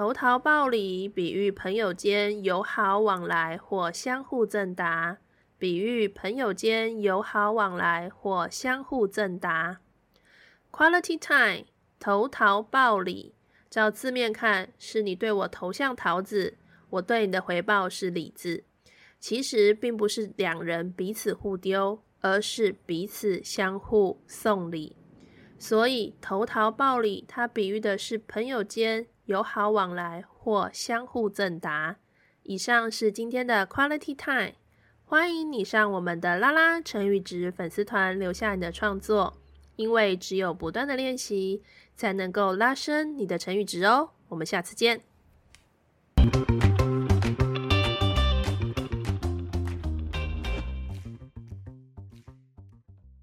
投桃报李，比喻朋友间友好往来或相互赠答。比喻朋友间友好往来或相互赠答。Quality time，投桃报李。照字面看，是你对我投向桃子。我对你的回报是李子，其实并不是两人彼此互丢，而是彼此相互送礼。所以投桃报李，它比喻的是朋友间友好往来或相互赠答。以上是今天的 Quality Time，欢迎你上我们的拉拉成语值粉丝团留下你的创作，因为只有不断的练习，才能够拉伸你的成语值哦。我们下次见。